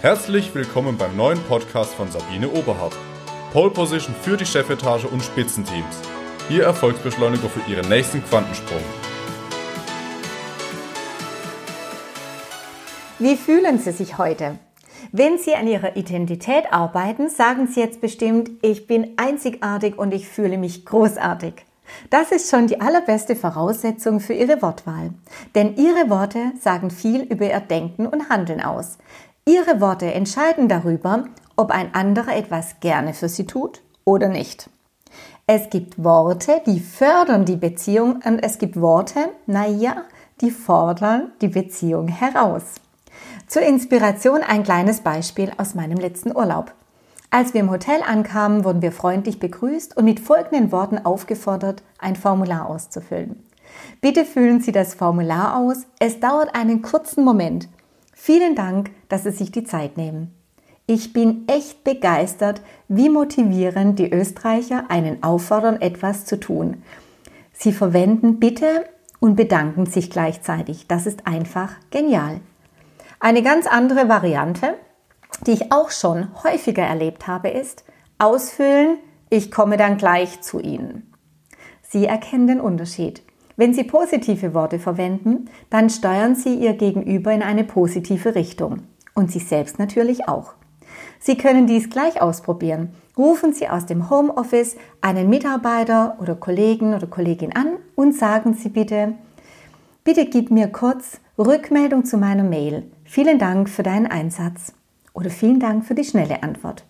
Herzlich willkommen beim neuen Podcast von Sabine Oberhardt. Pole Position für die Chefetage und Spitzenteams. Ihr Erfolgsbeschleuniger für Ihren nächsten Quantensprung. Wie fühlen Sie sich heute? Wenn Sie an Ihrer Identität arbeiten, sagen Sie jetzt bestimmt, ich bin einzigartig und ich fühle mich großartig. Das ist schon die allerbeste Voraussetzung für Ihre Wortwahl. Denn Ihre Worte sagen viel über Ihr Denken und Handeln aus. Ihre Worte entscheiden darüber, ob ein anderer etwas gerne für Sie tut oder nicht. Es gibt Worte, die fördern die Beziehung und es gibt Worte, naja, die fordern die Beziehung heraus. Zur Inspiration ein kleines Beispiel aus meinem letzten Urlaub. Als wir im Hotel ankamen, wurden wir freundlich begrüßt und mit folgenden Worten aufgefordert, ein Formular auszufüllen. Bitte füllen Sie das Formular aus. Es dauert einen kurzen Moment. Vielen Dank, dass Sie sich die Zeit nehmen. Ich bin echt begeistert, wie motivierend die Österreicher einen auffordern, etwas zu tun. Sie verwenden Bitte und bedanken sich gleichzeitig. Das ist einfach genial. Eine ganz andere Variante, die ich auch schon häufiger erlebt habe, ist ausfüllen, ich komme dann gleich zu Ihnen. Sie erkennen den Unterschied. Wenn Sie positive Worte verwenden, dann steuern Sie Ihr Gegenüber in eine positive Richtung und Sie selbst natürlich auch. Sie können dies gleich ausprobieren. Rufen Sie aus dem Homeoffice einen Mitarbeiter oder Kollegen oder Kollegin an und sagen Sie bitte, bitte gib mir kurz Rückmeldung zu meiner Mail. Vielen Dank für deinen Einsatz oder vielen Dank für die schnelle Antwort.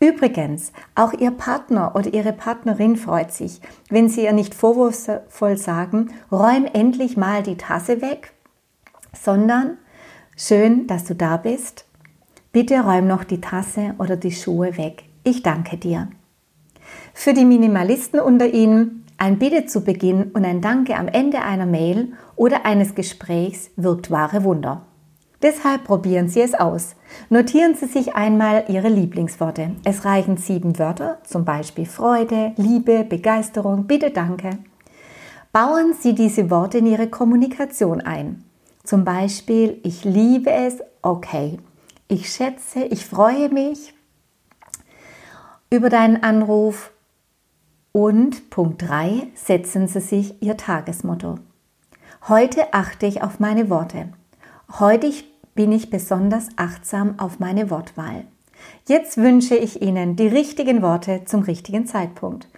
Übrigens, auch Ihr Partner oder Ihre Partnerin freut sich, wenn Sie ihr nicht vorwurfsvoll sagen, räum endlich mal die Tasse weg, sondern schön, dass du da bist. Bitte räum noch die Tasse oder die Schuhe weg. Ich danke dir. Für die Minimalisten unter Ihnen ein Bitte zu Beginn und ein Danke am Ende einer Mail oder eines Gesprächs wirkt wahre Wunder. Deshalb probieren Sie es aus. Notieren Sie sich einmal Ihre Lieblingsworte. Es reichen sieben Wörter, zum Beispiel Freude, Liebe, Begeisterung, Bitte, Danke. Bauen Sie diese Worte in Ihre Kommunikation ein. Zum Beispiel, ich liebe es, okay. Ich schätze, ich freue mich über deinen Anruf. Und Punkt 3, setzen Sie sich Ihr Tagesmotto. Heute achte ich auf meine Worte. Heute bin ich besonders achtsam auf meine Wortwahl. Jetzt wünsche ich Ihnen die richtigen Worte zum richtigen Zeitpunkt.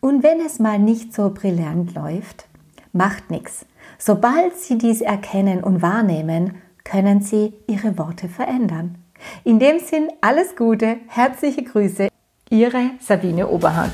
Und wenn es mal nicht so brillant läuft, macht nichts. Sobald Sie dies erkennen und wahrnehmen, können Sie Ihre Worte verändern. In dem Sinn alles Gute, herzliche Grüße, Ihre Sabine Oberhardt.